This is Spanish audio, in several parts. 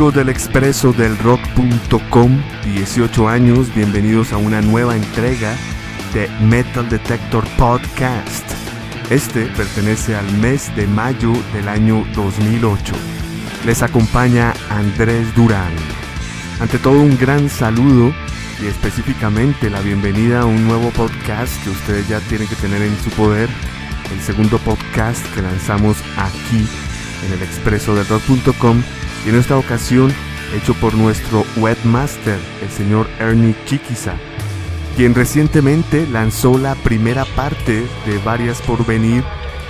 Amigos del expreso del rock.com, 18 años, bienvenidos a una nueva entrega de Metal Detector Podcast. Este pertenece al mes de mayo del año 2008. Les acompaña Andrés Durán. Ante todo un gran saludo y específicamente la bienvenida a un nuevo podcast que ustedes ya tienen que tener en su poder, el segundo podcast que lanzamos aquí en el expreso del rock.com y en esta ocasión hecho por nuestro webmaster, el señor Ernie Chiquiza, quien recientemente lanzó la primera parte de varias por venir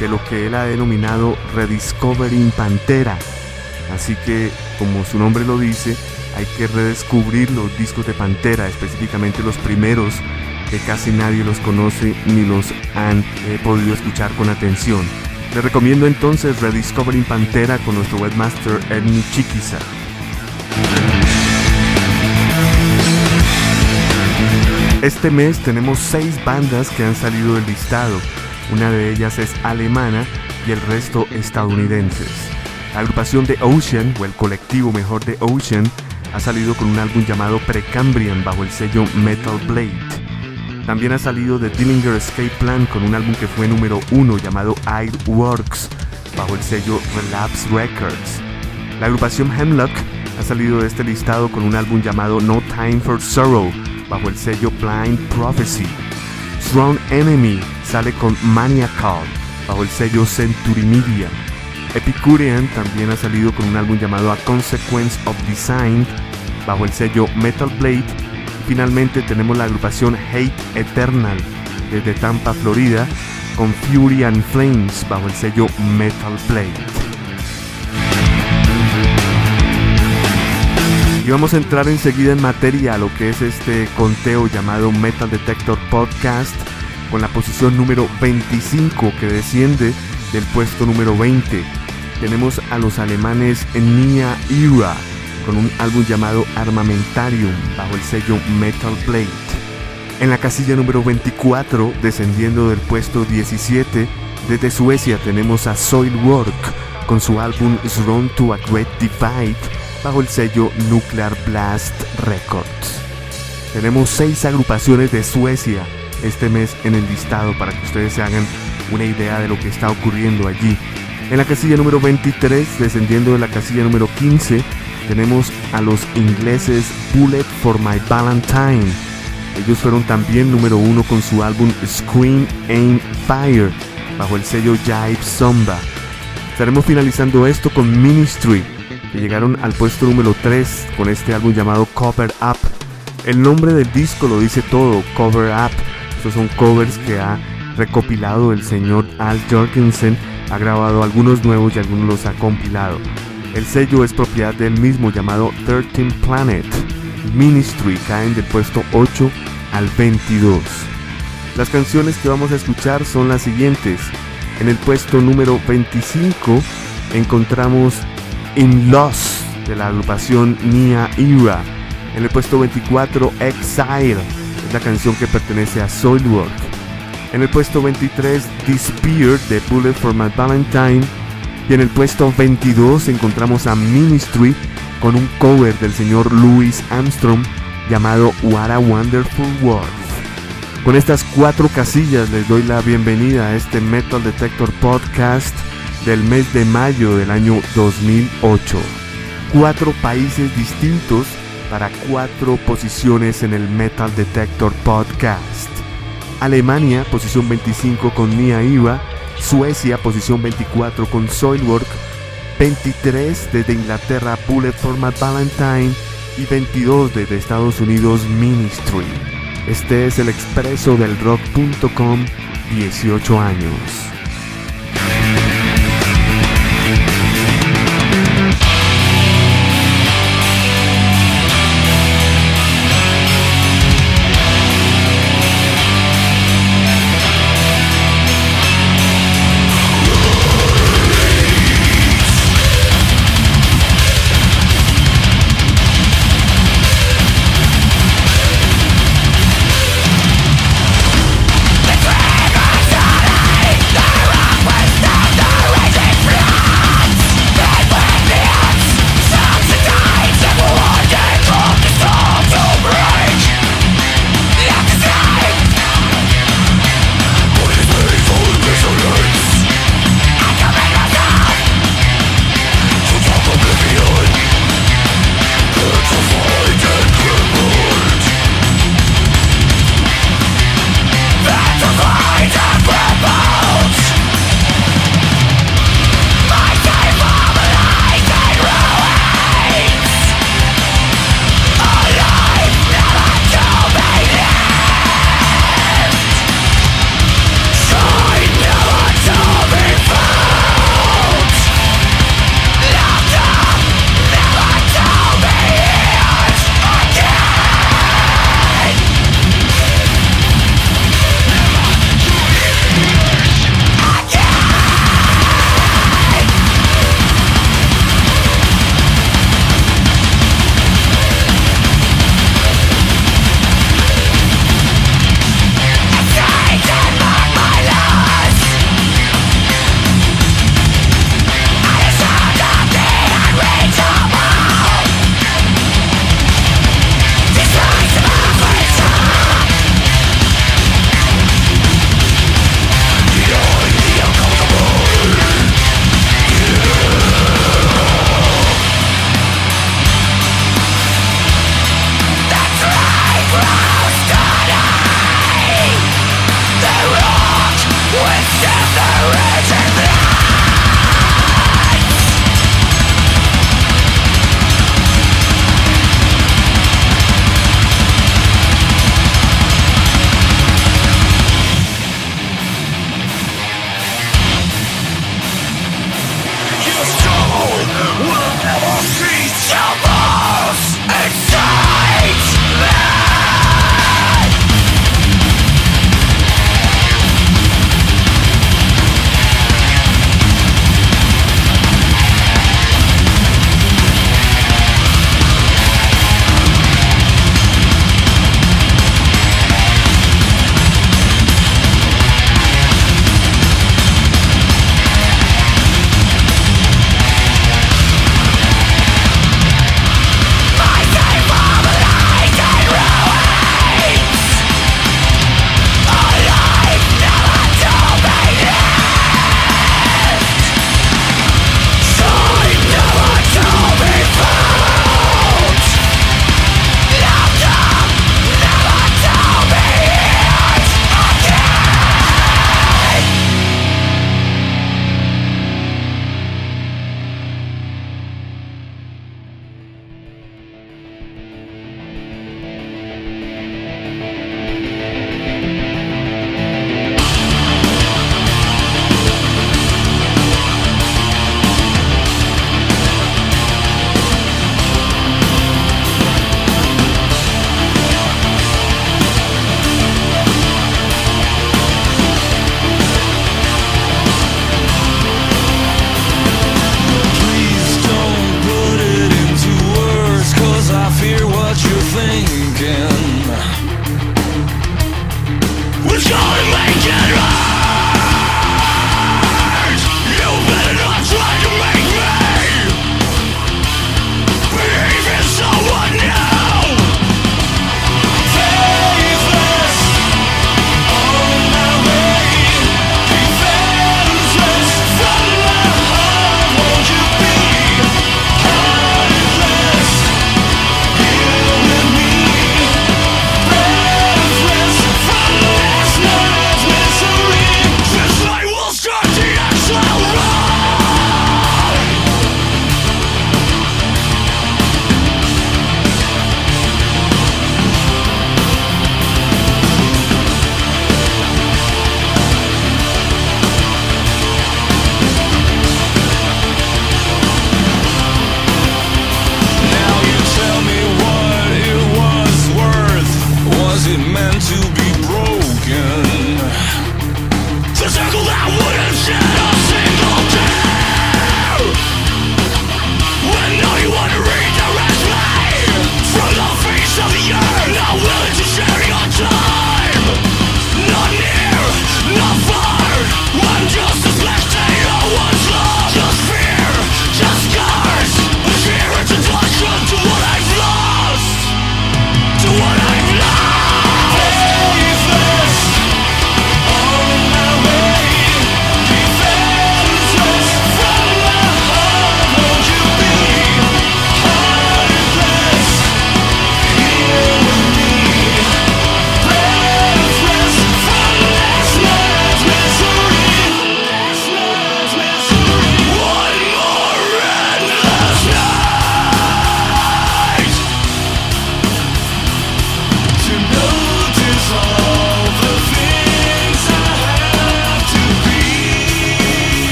de lo que él ha denominado Rediscovering Pantera. Así que, como su nombre lo dice, hay que redescubrir los discos de Pantera, específicamente los primeros, que casi nadie los conoce ni los han eh, podido escuchar con atención. Les recomiendo entonces Rediscovering Pantera con nuestro webmaster Ernie Chiquiza. Este mes tenemos seis bandas que han salido del listado. Una de ellas es alemana y el resto estadounidenses. La agrupación de Ocean, o el colectivo mejor de Ocean, ha salido con un álbum llamado Precambrian bajo el sello Metal Blade. También ha salido The Dillinger Escape Plan con un álbum que fue número uno llamado Works bajo el sello Relapse Records. La agrupación Hemlock ha salido de este listado con un álbum llamado No Time for Sorrow bajo el sello Blind Prophecy. Strong Enemy sale con Maniacal bajo el sello Century Media. Epicurean también ha salido con un álbum llamado A Consequence of Design bajo el sello Metal Blade. Finalmente tenemos la agrupación Hate Eternal desde Tampa, Florida, con Fury and Flames bajo el sello Metal Blade. Y vamos a entrar enseguida en materia a lo que es este conteo llamado Metal Detector Podcast con la posición número 25 que desciende del puesto número 20. Tenemos a los alemanes Nia Era con un álbum llamado Armamentarium bajo el sello Metal Blade. En la casilla número 24, descendiendo del puesto 17, desde Suecia tenemos a Soilwork con su álbum Run to a Great Divide bajo el sello Nuclear Blast Records. Tenemos seis agrupaciones de Suecia este mes en el listado para que ustedes se hagan una idea de lo que está ocurriendo allí. En la casilla número 23, descendiendo de la casilla número 15, tenemos a los ingleses Bullet for My Valentine. Ellos fueron también número uno con su álbum Scream Aim Fire bajo el sello Jive Zomba. Estaremos finalizando esto con Ministry que llegaron al puesto número 3 con este álbum llamado Cover Up. El nombre del disco lo dice todo, Cover Up. Estos son covers que ha recopilado el señor Al Jorgensen, ha grabado algunos nuevos y algunos los ha compilado. El sello es propiedad del mismo llamado 13 Planet. Ministry caen del puesto 8 al 22. Las canciones que vamos a escuchar son las siguientes. En el puesto número 25 encontramos In Loss de la agrupación Nia Era. En el puesto 24 Exile es la canción que pertenece a Soilwork. En el puesto 23 Disappear de Bullet for My Valentine. Y en el puesto 22 encontramos a Ministry con un cover del señor Louis Armstrong llamado What a Wonderful World. Con estas cuatro casillas les doy la bienvenida a este Metal Detector Podcast del mes de mayo del año 2008. Cuatro países distintos para cuatro posiciones en el Metal Detector Podcast. Alemania, posición 25 con Nia Iva. Suecia, posición 24 con Soilwork. 23 desde Inglaterra, Bullet for My Valentine. Y 22 desde Estados Unidos, Ministry. Este es el expreso del rock.com, 18 años.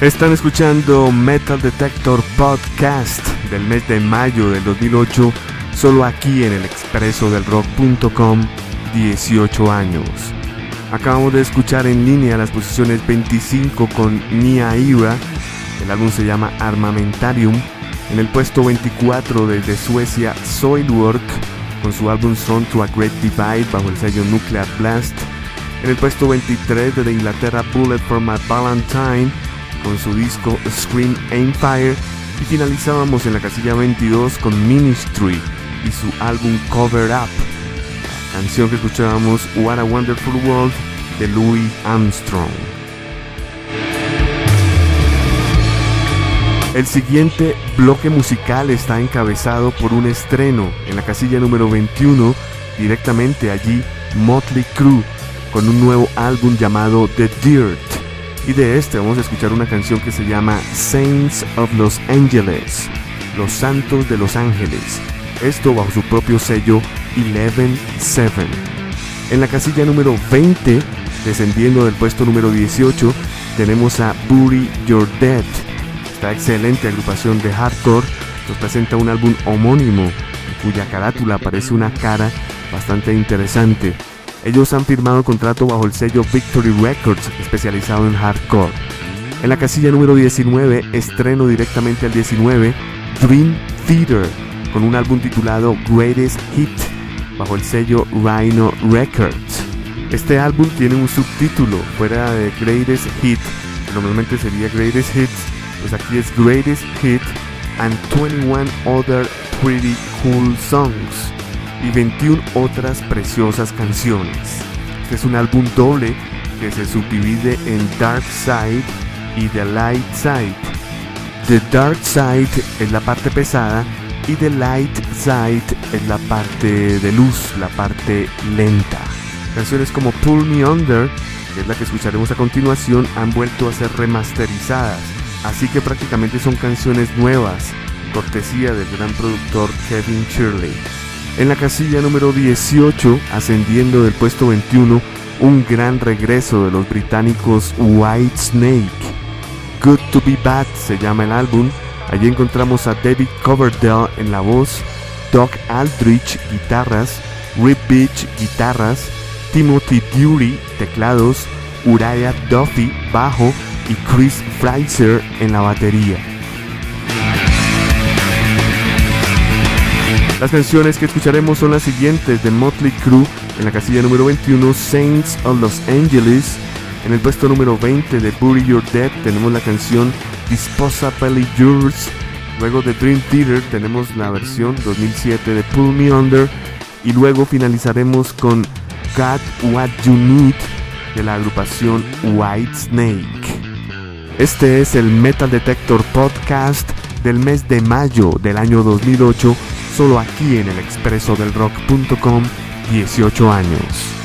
Están escuchando Metal Detector Podcast del mes de mayo del 2008, solo aquí en el expreso del rock.com, 18 años. Acabamos de escuchar en línea las posiciones 25 con Nia Ira, el álbum se llama Armamentarium, en el puesto 24 desde Suecia Soilwork con su álbum Son to a Great Divide bajo el sello Nuclear Blast, en el puesto 23 desde Inglaterra Bullet for My Valentine con su disco Scream Empire y finalizábamos en la casilla 22 con Ministry y su álbum Cover Up, canción que escuchábamos What a Wonderful World de Louis Armstrong. El siguiente bloque musical está encabezado por un estreno en la casilla número 21, directamente allí Motley Crue, con un nuevo álbum llamado The Dirt. Y de este vamos a escuchar una canción que se llama Saints of Los Angeles, Los Santos de Los Ángeles. Esto bajo su propio sello 11-7. En la casilla número 20, descendiendo del puesto número 18, tenemos a Bury Your Dead esta excelente agrupación de hardcore nos presenta un álbum homónimo cuya carátula aparece una cara bastante interesante. Ellos han firmado contrato bajo el sello Victory Records especializado en hardcore. En la casilla número 19 estreno directamente al 19 Dream Theater con un álbum titulado Greatest Hit bajo el sello Rhino Records. Este álbum tiene un subtítulo fuera de Greatest Hit, normalmente sería Greatest Hits pues aquí es Greatest Hit and 21 Other Pretty Cool Songs y 21 otras preciosas canciones. Este es un álbum doble que se subdivide en Dark Side y The Light Side. The Dark Side es la parte pesada y The Light Side es la parte de luz, la parte lenta. Canciones como Pull Me Under, que es la que escucharemos a continuación, han vuelto a ser remasterizadas Así que prácticamente son canciones nuevas, cortesía del gran productor Kevin Shirley. En la casilla número 18, ascendiendo del puesto 21, un gran regreso de los británicos White Snake. Good to Be Bad se llama el álbum. Allí encontramos a David Coverdale en la voz, Doc Aldrich guitarras, Rip Beach guitarras, Timothy Dury teclados, Uriah Duffy bajo y Chris Fraser en la batería. Las canciones que escucharemos son las siguientes de Motley Crue en la casilla número 21 Saints of Los Angeles. En el puesto número 20 de Bury Your Dead tenemos la canción Disposably Yours. Luego de Dream Theater tenemos la versión 2007 de Pull Me Under. Y luego finalizaremos con Got What You Need de la agrupación White Snake. Este es el Metal Detector Podcast del mes de mayo del año 2008, solo aquí en el expreso del rock.com, 18 años.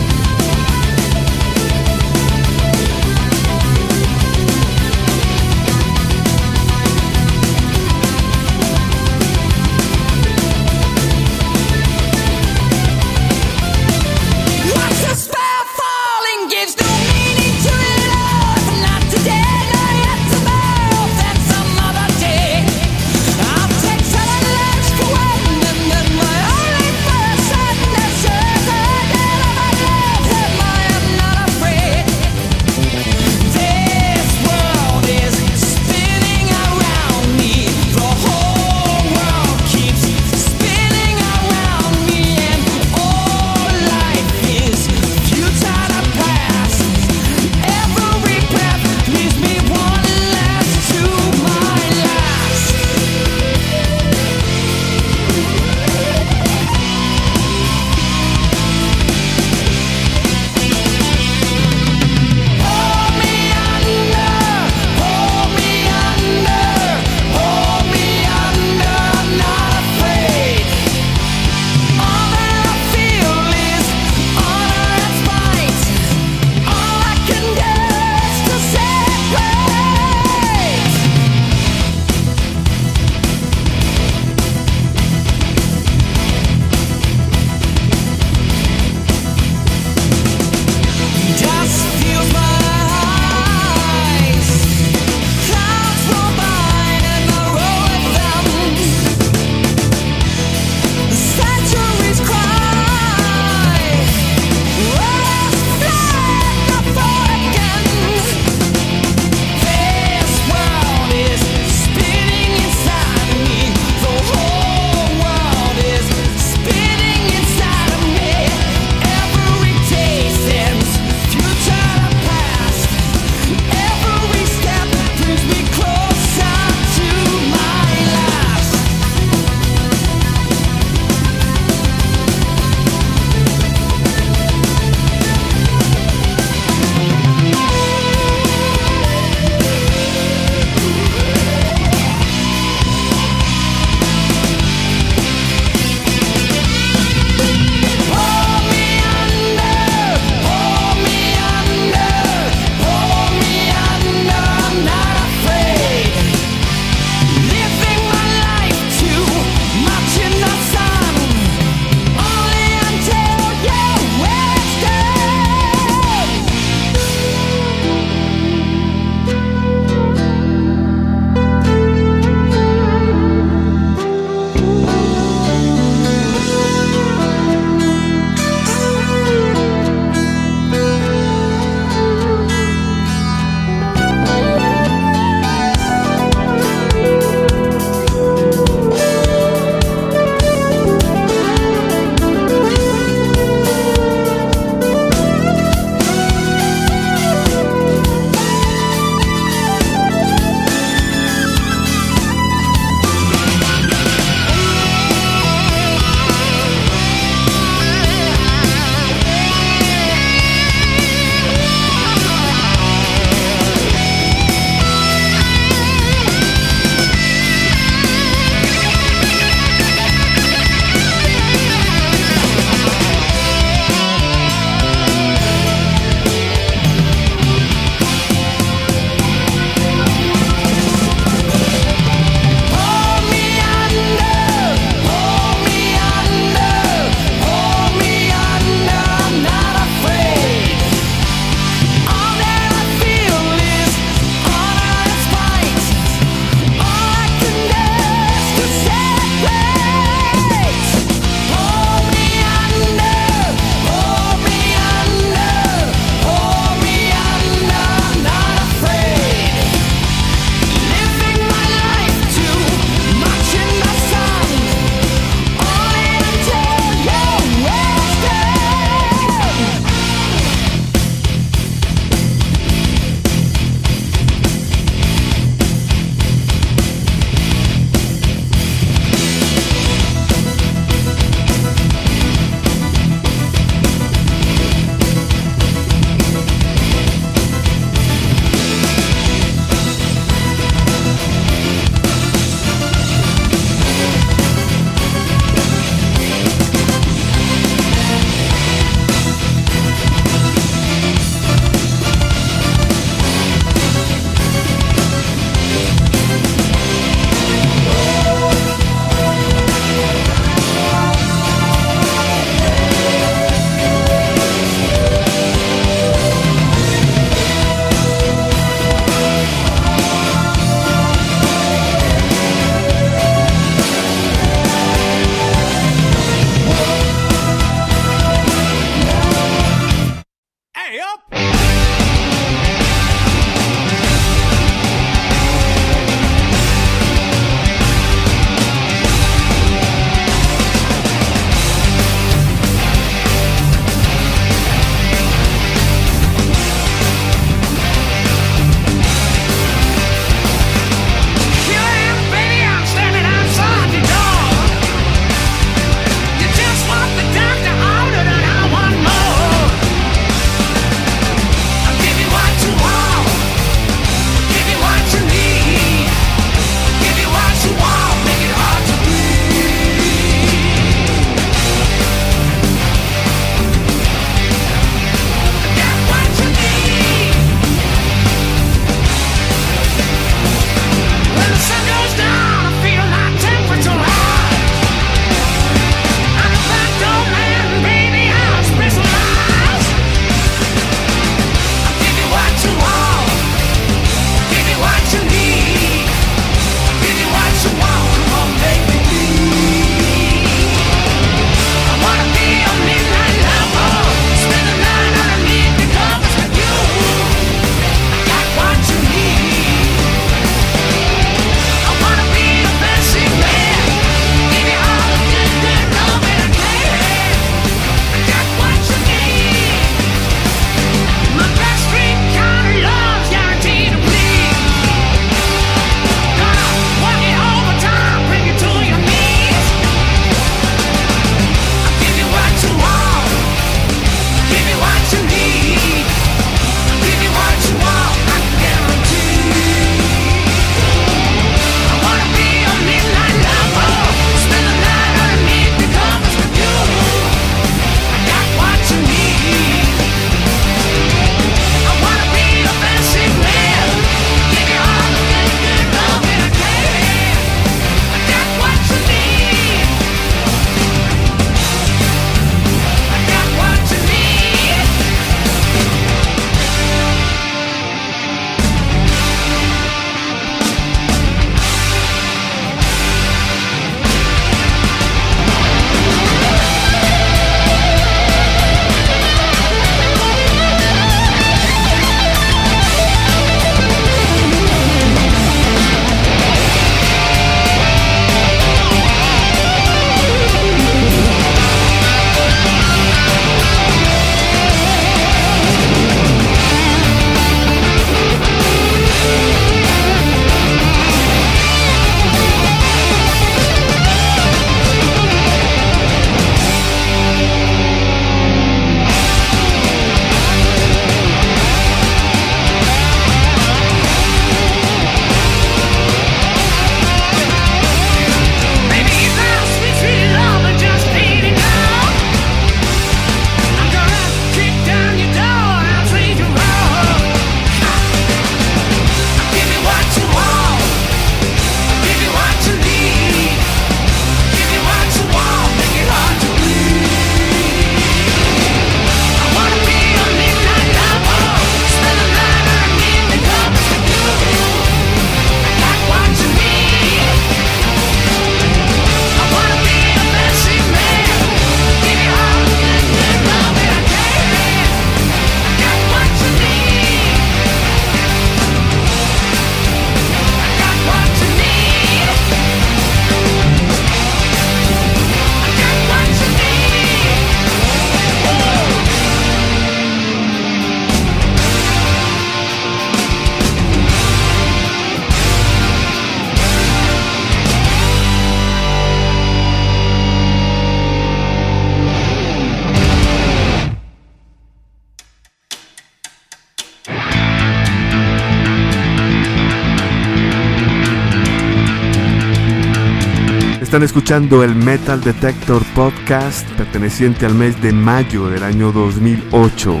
Están escuchando el Metal Detector Podcast perteneciente al mes de mayo del año 2008,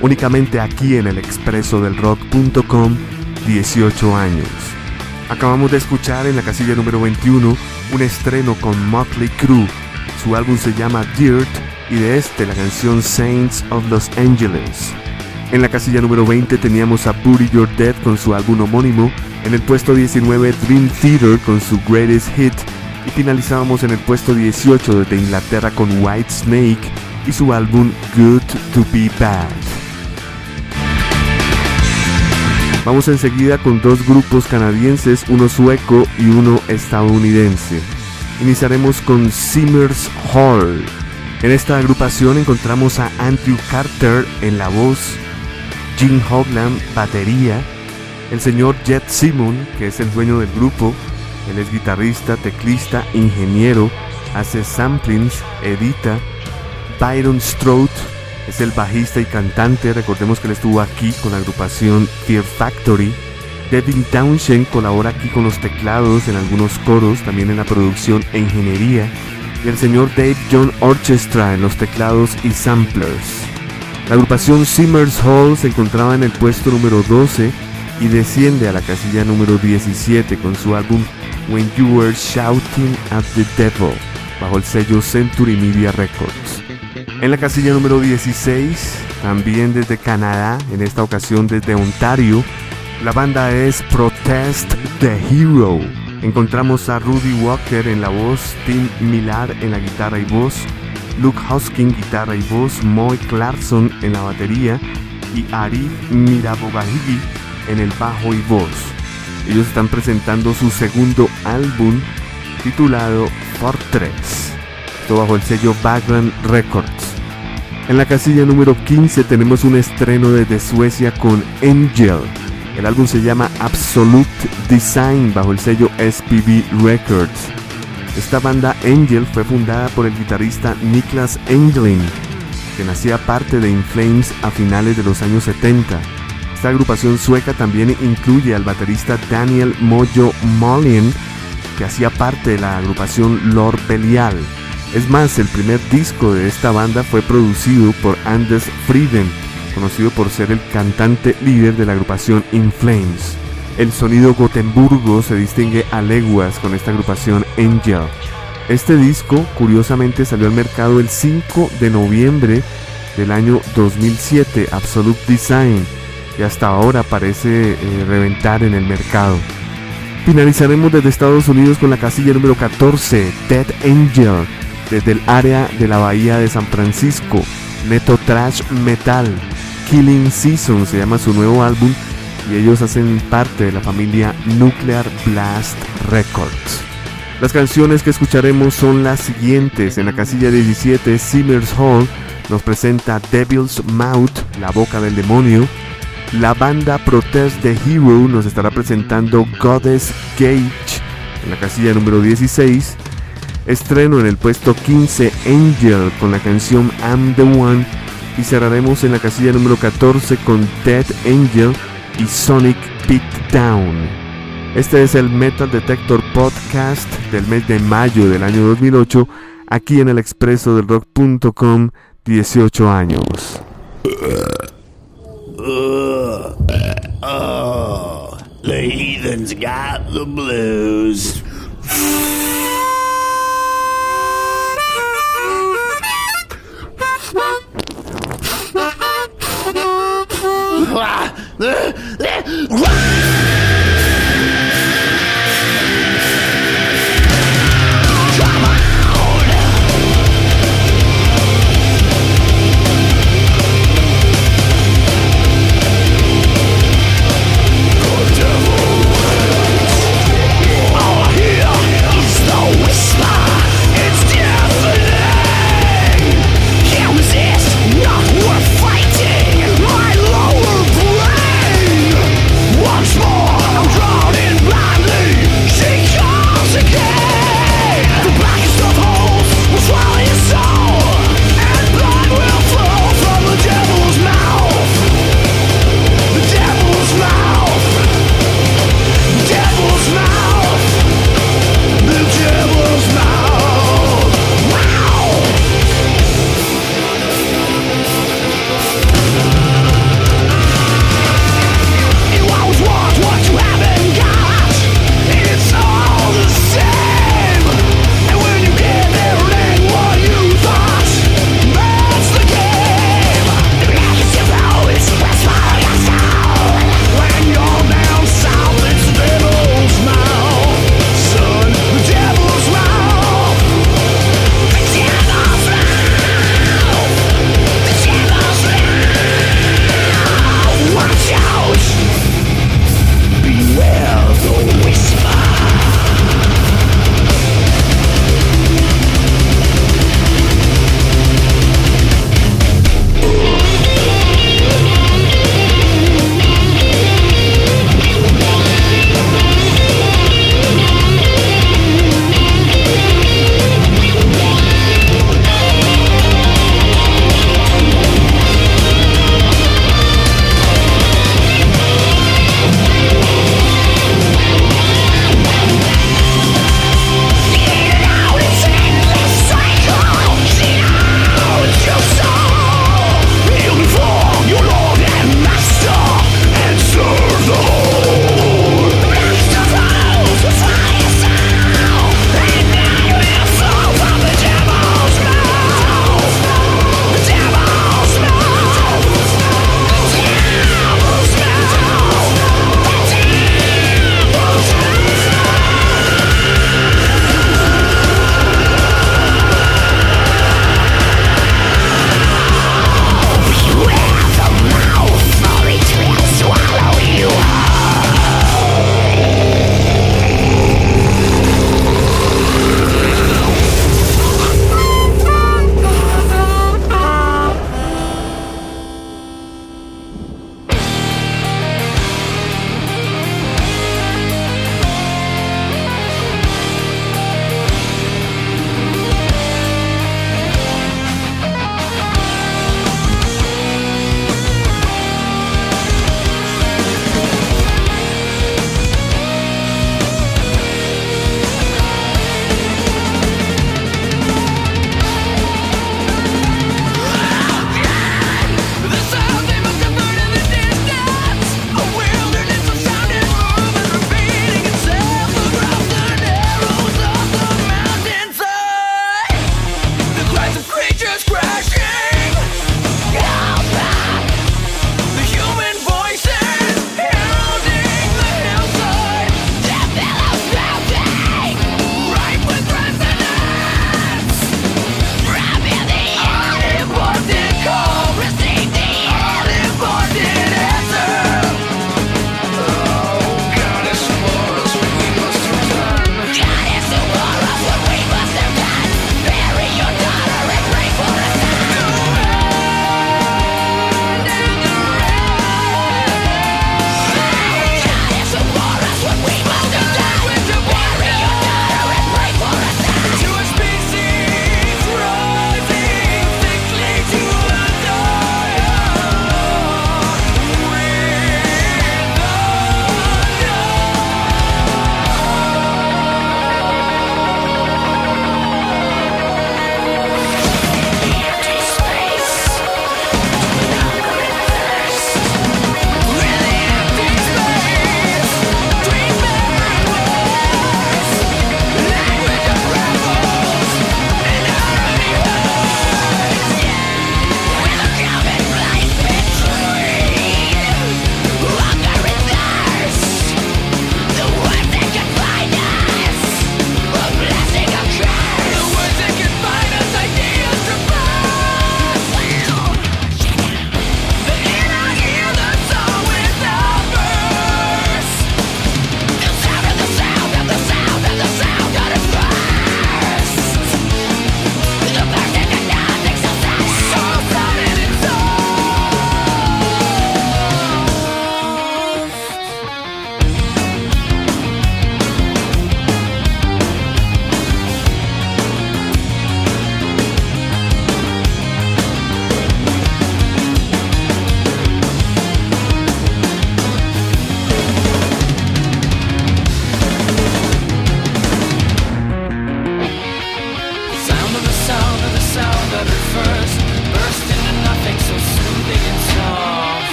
únicamente aquí en el expreso del rock.com, 18 años. Acabamos de escuchar en la casilla número 21 un estreno con Motley Crue. Su álbum se llama Dirt y de este la canción Saints of Los Angeles. En la casilla número 20 teníamos a Booty Your Dead con su álbum homónimo. En el puesto 19 Dream Theater con su Greatest Hit y finalizábamos en el puesto 18 desde Inglaterra con White Snake y su álbum Good to Be Bad. Vamos enseguida con dos grupos canadienses, uno sueco y uno estadounidense. Iniciaremos con Simmers Hall. En esta agrupación encontramos a Andrew Carter en la voz, Jim Hogland batería, el señor Jet Simon, que es el dueño del grupo, él es guitarrista, teclista, ingeniero, hace samplings, edita. Byron Stroud es el bajista y cantante. Recordemos que él estuvo aquí con la agrupación Fear Factory. Devin Townshend colabora aquí con los teclados en algunos coros, también en la producción e ingeniería. Y el señor Dave John Orchestra en los teclados y samplers. La agrupación Simmers Hall se encontraba en el puesto número 12 y desciende a la casilla número 17 con su álbum When You Were Shouting at the Devil, bajo el sello Century Media Records. En la casilla número 16, también desde Canadá, en esta ocasión desde Ontario, la banda es Protest the Hero. Encontramos a Rudy Walker en la voz, Tim Millar en la guitarra y voz, Luke Hoskin guitarra y voz, Moy Clarkson en la batería y Arif Mirabogahigi en el bajo y voz. Ellos están presentando su segundo álbum titulado Fortress, todo bajo el sello Background Records. En la casilla número 15 tenemos un estreno desde Suecia con Angel. El álbum se llama Absolute Design bajo el sello SPV Records. Esta banda Angel fue fundada por el guitarrista Niklas Engelin, que nacía parte de Inflames a finales de los años 70. Esta agrupación sueca también incluye al baterista Daniel Mojo Mollien, que hacía parte de la agrupación Lord Belial. Es más, el primer disco de esta banda fue producido por Anders Frieden, conocido por ser el cantante líder de la agrupación In Flames. El sonido Gotemburgo se distingue a leguas con esta agrupación Angel. Este disco, curiosamente, salió al mercado el 5 de noviembre del año 2007, Absolute Design, y hasta ahora parece eh, reventar en el mercado. Finalizaremos desde Estados Unidos con la casilla número 14, Dead Angel, desde el área de la bahía de San Francisco, Neto Trash Metal, Killing Season se llama su nuevo álbum y ellos hacen parte de la familia Nuclear Blast Records. Las canciones que escucharemos son las siguientes. En la casilla 17, Simmers Hall nos presenta Devil's Mouth, la boca del demonio. La banda Protest the Hero nos estará presentando Goddess Gage en la casilla número 16. Estreno en el puesto 15 Angel con la canción I'm the One. Y cerraremos en la casilla número 14 con Dead Angel y Sonic Beatdown. Este es el Metal Detector Podcast del mes de mayo del año 2008, aquí en el expreso del rock.com, 18 años. Oh, the heathens got the blues.